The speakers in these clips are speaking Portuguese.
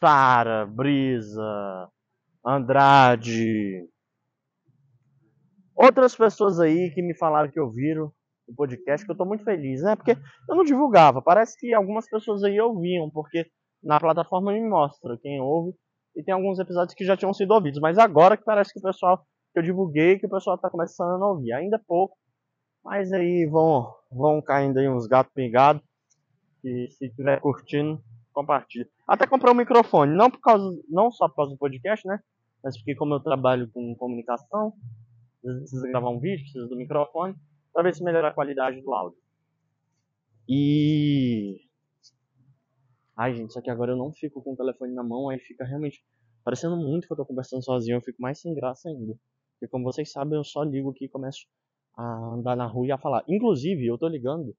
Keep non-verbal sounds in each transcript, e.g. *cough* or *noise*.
Sara, Brisa, Andrade. Outras pessoas aí que me falaram que ouviram o podcast, que eu tô muito feliz, né? Porque eu não divulgava. Parece que algumas pessoas aí ouviam, porque na plataforma me mostra quem ouve. E tem alguns episódios que já tinham sido ouvidos. Mas agora que parece que o pessoal que eu divulguei, que o pessoal tá começando a ouvir. Ainda é pouco. Mas aí vão, vão caindo aí uns gatos pingados. E se estiver curtindo, compartilha. Até comprei um microfone, não por causa, não só por causa do podcast, né? Mas porque como eu trabalho com comunicação, precisa gravar um vídeo, precisa do microfone, para ver se melhora a qualidade do áudio. E Ai, gente, só que agora eu não fico com o telefone na mão, aí fica realmente parecendo muito que eu tô conversando sozinho, eu fico mais sem graça ainda. Porque como vocês sabem, eu só ligo aqui e começo a andar na rua e a falar. Inclusive, eu tô ligando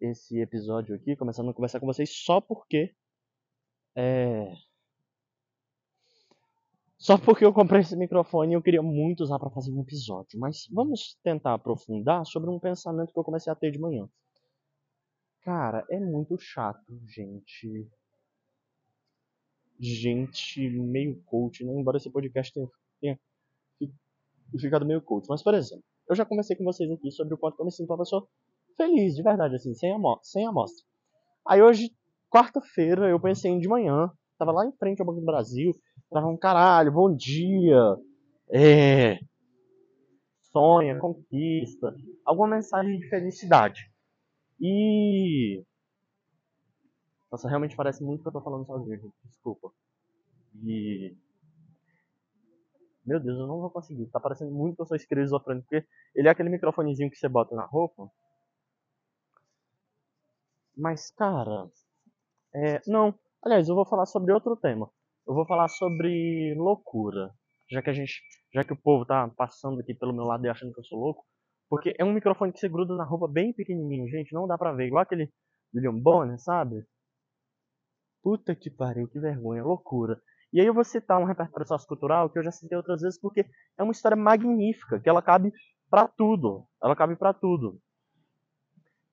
esse episódio aqui, começando a conversar com vocês só porque. É. Só porque eu comprei esse microfone eu queria muito usar para fazer um episódio. Mas vamos tentar aprofundar sobre um pensamento que eu comecei a ter de manhã. Cara, é muito chato, gente. Gente meio coach, né? Embora esse podcast tenha, tenha ficado meio coach. Mas, por exemplo, eu já conversei com vocês aqui sobre o quanto eu me sinto uma pessoa feliz, de verdade, assim, sem, amo sem amostra. Aí hoje, quarta-feira, eu pensei de manhã, tava lá em frente ao Banco do Brasil, tava um caralho, bom dia, é, sonha, conquista, alguma mensagem de felicidade. E. Nossa, realmente parece muito que eu tô falando sozinho. Desculpa. E. Meu Deus, eu não vou conseguir. Tá parecendo muito que eu sou esquizofrênico, porque ele é aquele microfonezinho que você bota na roupa. Mas, cara. É, não. Aliás, eu vou falar sobre outro tema. Eu vou falar sobre loucura. Já que a gente. Já que o povo tá passando aqui pelo meu lado e achando que eu sou louco. Porque é um microfone que você gruda na roupa bem pequenininho, gente. Não dá pra ver. Igual aquele William Bonner, sabe? Puta que pariu, que vergonha, loucura. E aí eu vou citar um repertório sociocultural que eu já citei outras vezes porque é uma história magnífica, que ela cabe para tudo. Ela cabe para tudo.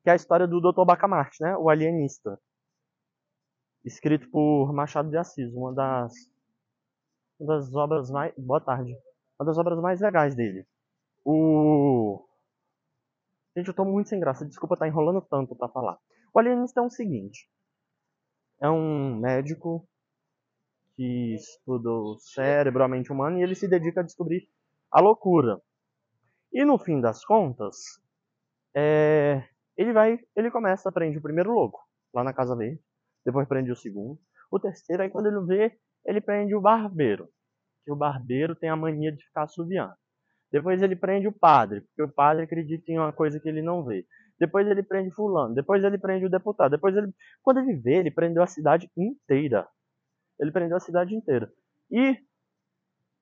Que é a história do Dr. Bacamarte, né? O alienista. Escrito por Machado de Assis, uma das, uma das obras mais. Boa tarde. Uma das obras mais legais dele. O Gente, eu tô muito sem graça. Desculpa estar tá enrolando tanto para falar. O alienista é o seguinte. É um médico que estuda o cérebro, a mente humana, e ele se dedica a descobrir a loucura. E no fim das contas, é, ele vai, ele começa, prende o primeiro louco, lá na Casa Verde, depois prende o segundo, o terceiro, aí quando ele vê, ele prende o barbeiro, que o barbeiro tem a mania de ficar assoviando. Depois ele prende o padre, porque o padre acredita em uma coisa que ele não vê. Depois ele prende fulano, depois ele prende o deputado, depois ele, quando ele vê, ele prendeu a cidade inteira. Ele prendeu a cidade inteira. E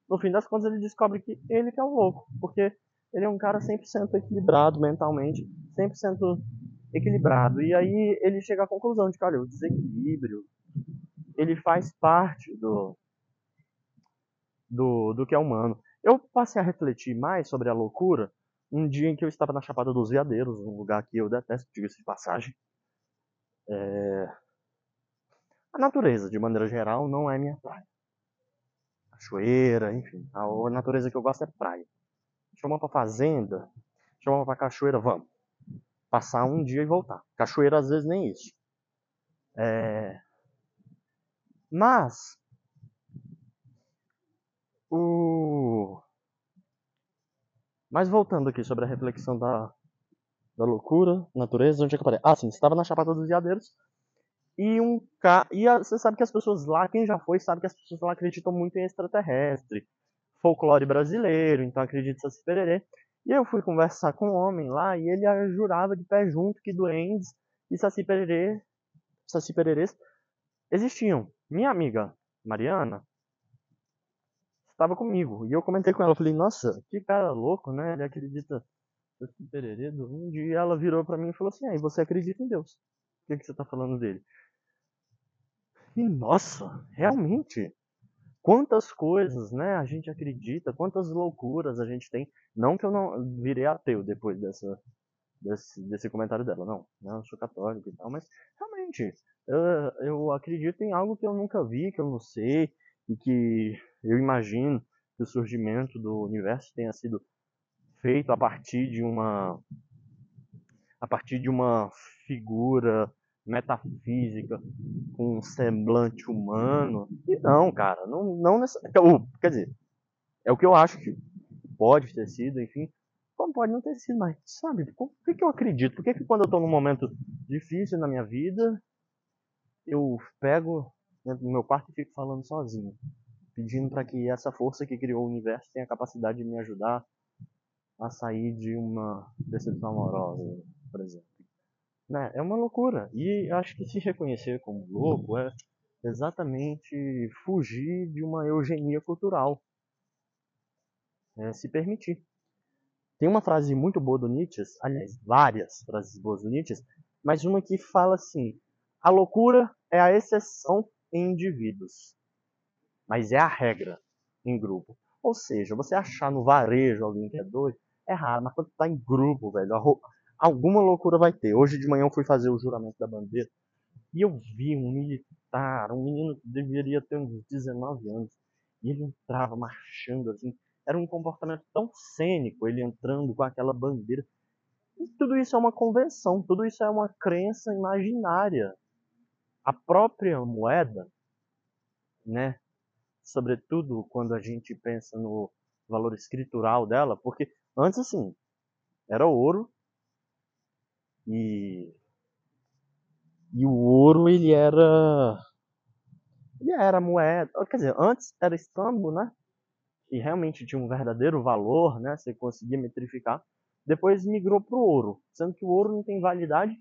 no fim das contas ele descobre que ele que é o louco, porque ele é um cara 100% equilibrado mentalmente, 100% equilibrado. E aí ele chega à conclusão de que, olha, o desequilíbrio, ele faz parte do, do, do que é humano. Eu passei a refletir mais sobre a loucura um dia em que eu estava na Chapada dos Veadeiros, um lugar que eu detesto, diga-se de passagem. É... A natureza, de maneira geral, não é minha praia. Cachoeira, enfim. A natureza que eu gosto é praia. Chama pra fazenda, chama pra cachoeira, vamos. Passar um dia e voltar. Cachoeira, às vezes, nem isso. É... Mas, o... Mas voltando aqui sobre a reflexão da, da loucura, natureza, onde é que eu parei? Ah, sim, estava na Chapada dos Veadeiros. E um ca... e a... você sabe que as pessoas lá, quem já foi, sabe que as pessoas lá acreditam muito em extraterrestre, folclore brasileiro, então acredita Saci Pererê. E eu fui conversar com um homem lá e ele jurava de pé junto que duendes e Saci Saci Pererês existiam. Minha amiga Mariana, estava comigo. E eu comentei com ela, falei, nossa, que cara louco, né? Ele acredita em Pererê índio. E ela virou para mim e falou assim, aí você acredita em Deus. O que, que você está falando dele? E nossa, realmente, quantas coisas, né, a gente acredita, quantas loucuras a gente tem. Não que eu não virei ateu depois dessa, desse, desse comentário dela, não. Né, eu sou católico e tal, mas realmente, eu, eu acredito em algo que eu nunca vi, que eu não sei, e que eu imagino que o surgimento do universo tenha sido feito a partir de uma a partir de uma figura metafísica com um semblante humano. E não, cara, não, não necessariamente. Quer dizer, é o que eu acho que pode ter sido, enfim. Como pode não ter sido, mas sabe, por que, que eu acredito? Por que, que quando eu estou num momento difícil na minha vida, eu pego dentro do meu quarto e fico falando sozinho, pedindo para que essa força que criou o universo tenha a capacidade de me ajudar a sair de uma decepção amorosa, por exemplo. Né? É uma loucura. E acho que se reconhecer como louco é exatamente fugir de uma eugenia cultural. É se permitir. Tem uma frase muito boa do Nietzsche, aliás, várias frases boas do Nietzsche, mas uma que fala assim: a loucura é a exceção em indivíduos, mas é a regra em grupo. Ou seja, você achar no varejo alguém que é doido é raro, mas quando tá em grupo, velho, alguma loucura vai ter. Hoje de manhã eu fui fazer o juramento da bandeira e eu vi um militar, um menino que deveria ter uns 19 anos, e ele entrava marchando assim. Era um comportamento tão cênico, ele entrando com aquela bandeira. E tudo isso é uma convenção, tudo isso é uma crença imaginária. A própria moeda, né? Sobretudo quando a gente pensa no valor escritural dela, porque antes assim, era ouro e e o ouro ele era ele era moeda, quer dizer, antes era estambo, né? E realmente tinha um verdadeiro valor, né? Você conseguia metrificar. Depois migrou para o ouro, sendo que o ouro não tem validade.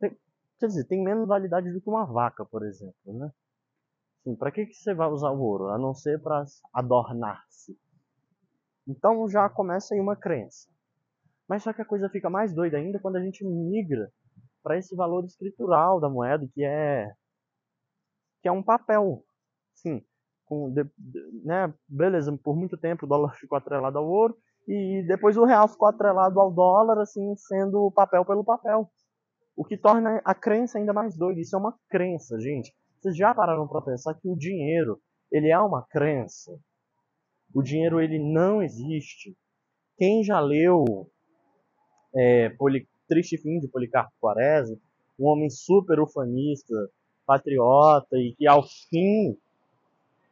Tem, quer dizer, tem menos validade do que uma vaca, por exemplo, né? Sim, para que, que você vai usar o ouro? A não ser para adornar-se. Então já começa aí uma crença. Mas só que a coisa fica mais doida ainda quando a gente migra para esse valor escritural da moeda, que é que é um papel. Sim, com né, beleza, por muito tempo o dólar *laughs* ficou atrelado ao ouro e depois o real ficou atrelado ao dólar, assim, sendo papel pelo papel. O que torna a crença ainda mais doida. Isso é uma crença, gente. Vocês já pararam para pensar que o dinheiro, ele é uma crença? O dinheiro, ele não existe. Quem já leu é, Poli, Triste Fim de Policarpo Quaresma, um homem super ufanista, patriota e que ao fim.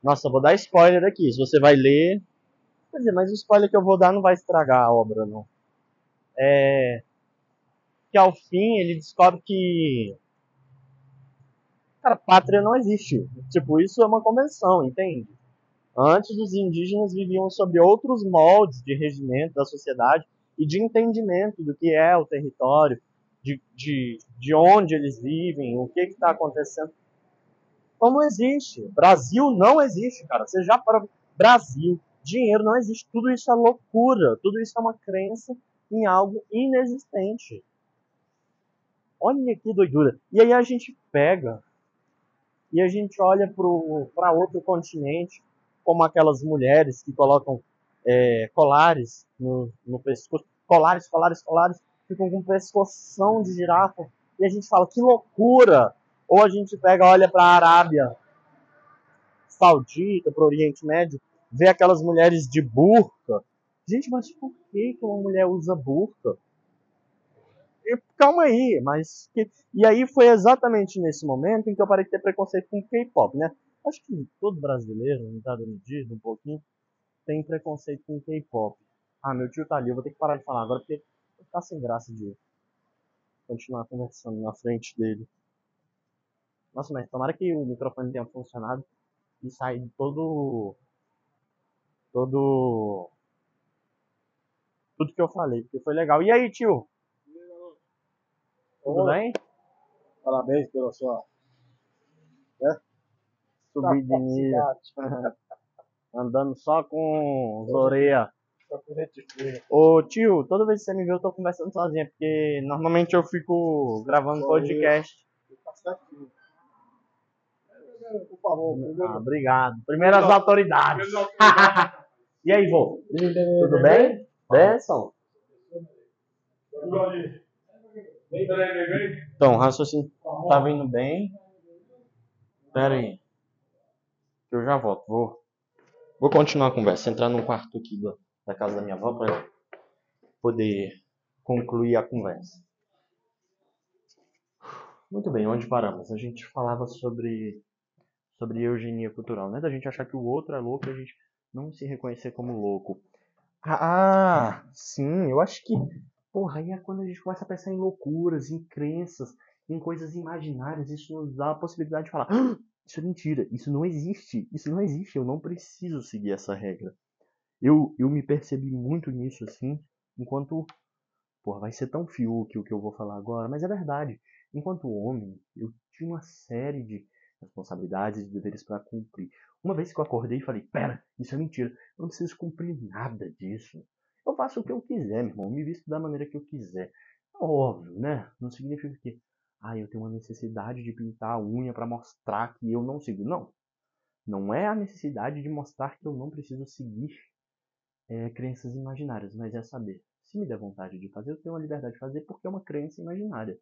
Nossa, vou dar spoiler aqui. Se você vai ler. Quer dizer, mas o spoiler que eu vou dar não vai estragar a obra, não. É. Que ao fim ele descobre que. Cara, pátria não existe. Tipo, isso é uma convenção, entende? Antes os indígenas viviam sob outros moldes de regimento da sociedade e de entendimento do que é o território, de, de, de onde eles vivem, o que está acontecendo. Não existe. Brasil não existe, cara. Você já para Brasil, dinheiro não existe. Tudo isso é loucura. Tudo isso é uma crença em algo inexistente. Olha que doidura. E aí a gente pega e a gente olha para outro continente, como aquelas mulheres que colocam é, colares no, no pescoço colares, colares, colares, ficam com pescoção de girafa. E a gente fala, que loucura! Ou a gente pega, olha para a Arábia Saudita, para o Oriente Médio, vê aquelas mulheres de burca. Gente, mas por que, que uma mulher usa burca? E, calma aí, mas. Que... E aí foi exatamente nesse momento em que eu parei de ter preconceito com K-pop, né? Acho que todo brasileiro, não tá medida um pouquinho, tem preconceito com K-pop. Ah, meu tio tá ali, eu vou ter que parar de falar agora porque tá sem graça de continuar conversando na frente dele. Nossa, mas tomara que o microfone tenha funcionado e sair todo. Todo. Tudo que eu falei, porque foi legal. E aí, tio? Tudo Oi. bem? Parabéns pela sua. É? Subir de nível. *laughs* Andando só com os orelhas Ô tio, toda vez que você me vê eu tô conversando sozinha, porque normalmente eu fico gravando podcast. Por favor, ah, obrigado. Primeiras autoridades. *laughs* e aí, vô? Tudo bem? Benção? Então, o raciocínio tá vindo bem. Pera aí. Eu já volto. Vou, vou continuar a conversa. Entrar num quarto aqui da, da casa da minha avó para poder concluir a conversa. Muito bem, onde paramos? A gente falava sobre sobre eugenia cultural, né? Da gente achar que o outro é louco e a gente não se reconhecer como louco. Ah, sim, eu acho que. Porra, aí é quando a gente começa a pensar em loucuras, em crenças, em coisas imaginárias, isso nos dá a possibilidade de falar: ah, isso é mentira, isso não existe, isso não existe, eu não preciso seguir essa regra. Eu, eu me percebi muito nisso, assim, enquanto. Porra, vai ser tão fiuk o que eu vou falar agora, mas é verdade. Enquanto homem, eu tinha uma série de responsabilidades e deveres para cumprir. Uma vez que eu acordei e falei, pera, isso é mentira, eu não preciso cumprir nada disso. Eu faço o que eu quiser, meu irmão, eu me visto da maneira que eu quiser. Óbvio, né? Não significa que, ah, eu tenho uma necessidade de pintar a unha para mostrar que eu não sigo. Não. Não é a necessidade de mostrar que eu não preciso seguir é, crenças imaginárias, mas é saber. Se me der vontade de fazer, eu tenho a liberdade de fazer porque é uma crença imaginária.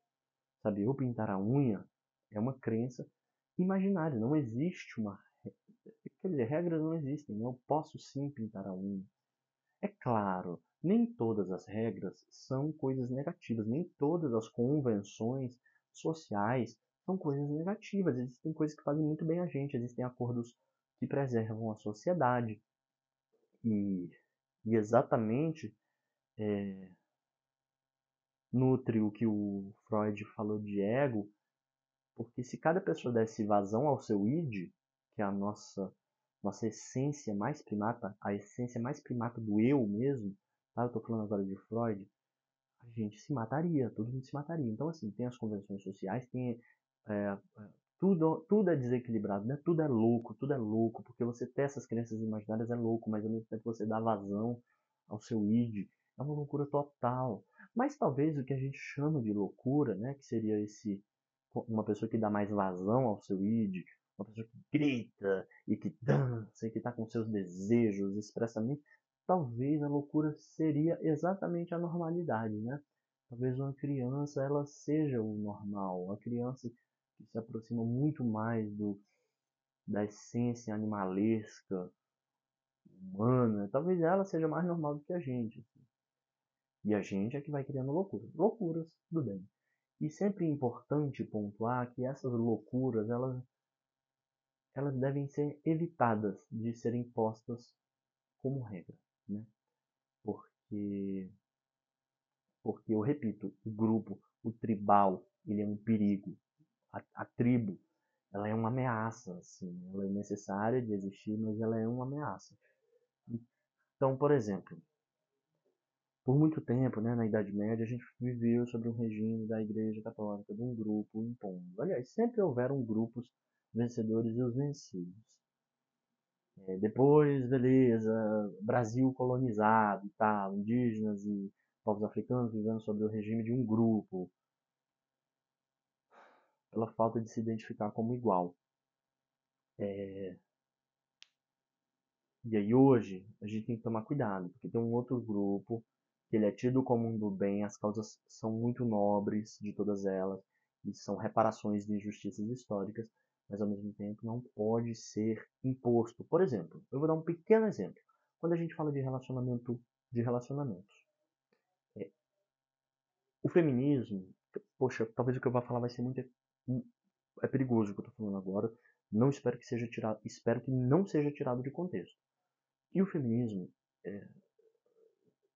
Sabe, eu pintar a unha é uma crença imaginário, não existe uma. Quer dizer, regras não existem, né? eu posso sim pintar a unha. É claro, nem todas as regras são coisas negativas, nem todas as convenções sociais são coisas negativas. Existem coisas que fazem muito bem a gente, existem acordos que preservam a sociedade. E, e exatamente é, nutre o que o Freud falou de ego, porque se cada pessoa desse vazão ao seu id, que é a nossa nossa essência mais primata, a essência mais primata do eu mesmo, tá? Eu estou falando agora de Freud, a gente se mataria, todo mundo se mataria. Então, assim, tem as convenções sociais, tem é, tudo, tudo é desequilibrado, né? Tudo é louco, tudo é louco, porque você ter essas crenças imaginárias é louco, mas ao mesmo tempo você dá vazão ao seu id, é uma loucura total. Mas talvez o que a gente chama de loucura, né, que seria esse uma pessoa que dá mais vazão ao seu id, uma pessoa que grita e que dança e que está com seus desejos expressamente, talvez a loucura seria exatamente a normalidade, né? Talvez uma criança ela seja o normal, a criança que se aproxima muito mais do da essência animalesca humana, talvez ela seja mais normal do que a gente. Assim. E a gente é que vai criando loucuras. Loucuras, tudo bem. E sempre é importante pontuar que essas loucuras elas, elas devem ser evitadas de serem postas como regra, né? Porque, porque eu repito, o grupo, o tribal, ele é um perigo. A, a tribo, ela é uma ameaça, assim, ela é necessária de existir, mas ela é uma ameaça. Então, por exemplo, por muito tempo, né, na Idade Média, a gente viveu sobre um regime da Igreja Católica, de um grupo impondo. Aliás, sempre houveram grupos vencedores e os vencidos. É, depois, beleza, Brasil colonizado e tal, indígenas e povos africanos vivendo sob o regime de um grupo, pela falta de se identificar como igual. É... E aí hoje a gente tem que tomar cuidado, porque tem um outro grupo que ele é tido como um do bem, as causas são muito nobres de todas elas, e são reparações de injustiças históricas, mas ao mesmo tempo não pode ser imposto. Por exemplo, eu vou dar um pequeno exemplo. Quando a gente fala de relacionamento, de relacionamentos, é, o feminismo, poxa, talvez o que eu vou falar vai ser muito é perigoso o que eu estou falando agora. Não espero que seja tirado, espero que não seja tirado de contexto. E o feminismo, é,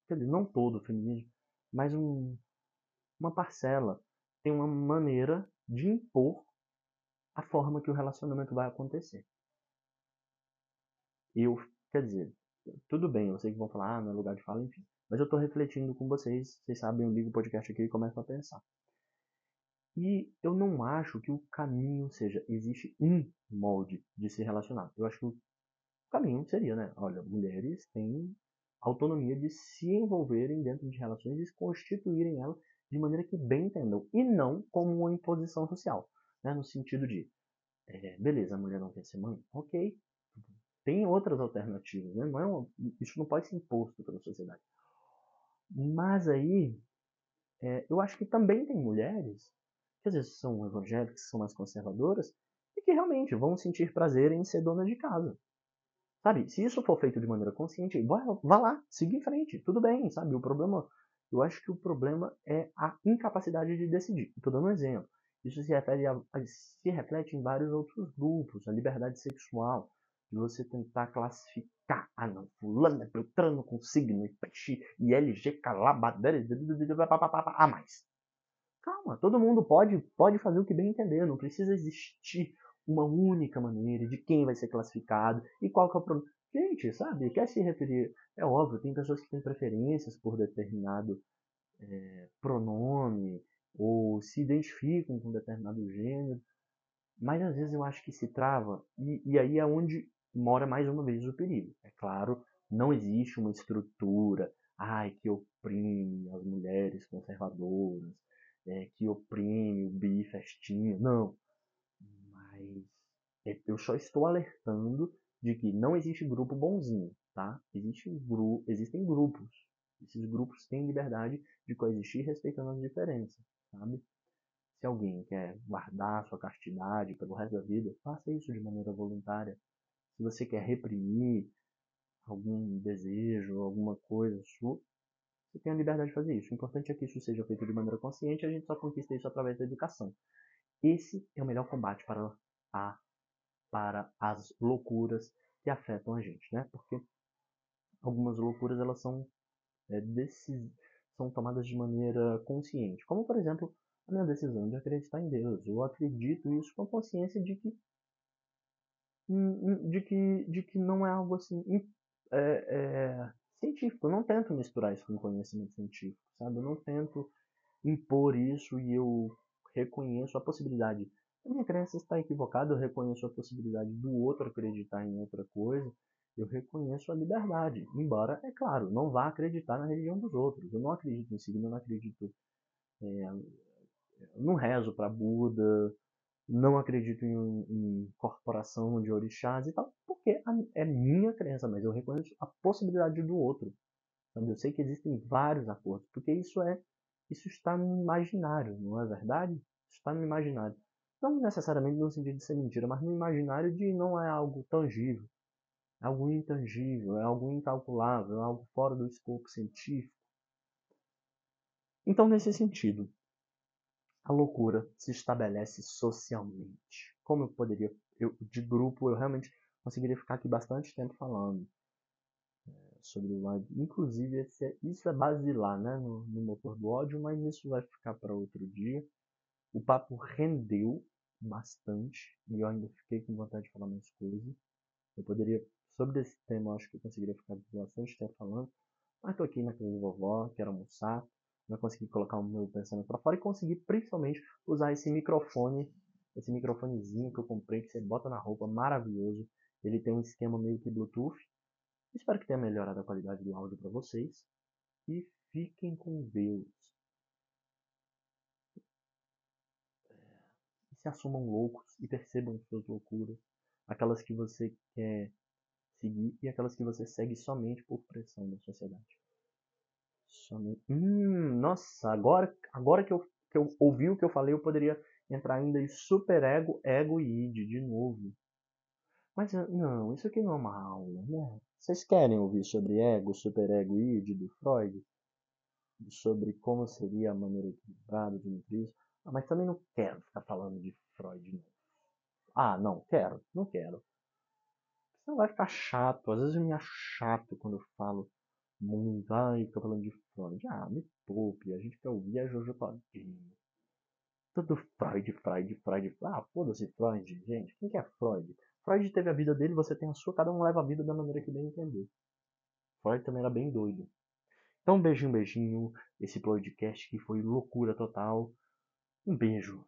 quer dizer, não todo o feminismo, mas um, uma parcela tem uma maneira de impor a forma que o relacionamento vai acontecer. Eu, quer dizer, tudo bem, eu sei que vão falar, ah, não é lugar de fala, enfim. Mas eu estou refletindo com vocês, vocês sabem, eu ligo o podcast aqui e começo a pensar. E eu não acho que o caminho seja, existe um molde de se relacionar. Eu acho que o caminho seria, né? Olha, mulheres têm autonomia de se envolverem dentro de relações e constituírem elas de maneira que bem entendam e não como uma imposição social, né? no sentido de, é, beleza, a mulher não quer ser mãe, ok, tem outras alternativas, né? não é uma, isso não pode ser imposto pela sociedade. Mas aí é, eu acho que também tem mulheres que às vezes são evangélicas, que são mais conservadoras, e que realmente vão sentir prazer em ser dona de casa. Sabe, se isso for feito de maneira consciente, vá, vá lá, siga em frente, tudo bem, sabe? O problema, eu acho que o problema é a incapacidade de decidir. Estou dando um exemplo. Isso se, refere a, se reflete em vários outros grupos, a liberdade sexual, de você tentar classificar, ah não, fulano é beltrano com signo e peixe e LG calabadera a mais. Calma, todo mundo pode, pode fazer o que bem entender, não precisa existir uma única maneira de quem vai ser classificado e qual que é o problema. Gente, sabe, quer se referir. É óbvio, tem pessoas que têm preferências por determinado é, pronome ou se identificam com determinado gênero, mas às vezes eu acho que se trava, e, e aí é onde mora mais uma vez o perigo. É claro, não existe uma estrutura ai, que oprime as mulheres conservadoras, é, que oprime o bi festinha. Não. Mas é, eu só estou alertando de que não existe grupo bonzinho, tá? Existe gru existem grupos. Esses grupos têm liberdade de coexistir respeitando as diferenças, sabe? Se alguém quer guardar sua castidade pelo resto da vida, faça isso de maneira voluntária. Se você quer reprimir algum desejo, alguma coisa sua, você tem a liberdade de fazer isso. O importante é que isso seja feito de maneira consciente e a gente só conquista isso através da educação. Esse é o melhor combate para, a, para as loucuras que afetam a gente, né? Porque algumas loucuras elas são, é, decis, são tomadas de maneira consciente. Como, por exemplo, a minha decisão de acreditar em Deus. Eu acredito isso com a consciência de que de que, de que não é algo assim é, é, científico. Eu não tento misturar isso com conhecimento científico, sabe? Eu não tento impor isso e eu reconheço a possibilidade. A minha crença está equivocada, eu reconheço a possibilidade do outro acreditar em outra coisa, eu reconheço a liberdade. Embora, é claro, não vá acreditar na religião dos outros. Eu não acredito em signo, eu não acredito. É, eu não rezo para Buda, não acredito em, em, corporação de orixás e tal, porque é minha crença, mas eu reconheço a possibilidade do outro. Eu sei que existem vários acordos, porque isso é isso está no imaginário, não é verdade? Está no imaginário. Não necessariamente no sentido de ser mentira, mas no imaginário de não é algo tangível, é algo intangível, é algo incalculável, é algo fora do escopo científico. Então, nesse sentido, a loucura se estabelece socialmente. Como eu poderia, eu, de grupo, eu realmente conseguiria ficar aqui bastante tempo falando é, sobre o ódio. Inclusive, é, isso é basilar né, no, no motor do ódio, mas isso vai ficar para outro dia. O papo rendeu bastante e eu ainda fiquei com vontade de falar mais coisas. Eu poderia, sobre esse tema, acho que eu conseguiria ficar bastante tempo falando. Mas tô aqui na casa da vovó, quero almoçar vai conseguir colocar o meu pensamento para fora e conseguir principalmente usar esse microfone, esse microfonezinho que eu comprei que você bota na roupa, maravilhoso. Ele tem um esquema meio que Bluetooth. Espero que tenha melhorado a qualidade do áudio para vocês e fiquem com Deus. E se assumam loucos e percebam suas loucuras, aquelas que você quer seguir e aquelas que você segue somente por pressão da sociedade. Hum, nossa, agora, agora que, eu, que eu ouvi o que eu falei, eu poderia entrar ainda em superego, ego e id de novo. Mas ah, não, isso aqui não é uma aula, né? Vocês querem ouvir sobre ego, superego e id do Freud? Sobre como seria a maneira equilibrada de nutrir isso? Ah, mas também não quero ficar falando de Freud, não. Ah, não, quero, não quero. Senão vai ficar chato. Às vezes eu me acho chato quando eu falo muito. Ai, fica falando de Freud. Ah, me poupe, a gente quer ouvir a Jojo Todinho. Tudo Freud, Freud, Freud. Ah, foda-se Freud, gente. Quem que é Freud? Freud teve a vida dele, você tem a sua, cada um leva a vida da maneira que bem entender. Freud também era bem doido. Então, beijinho, beijinho. Esse podcast que foi loucura total. Um beijo.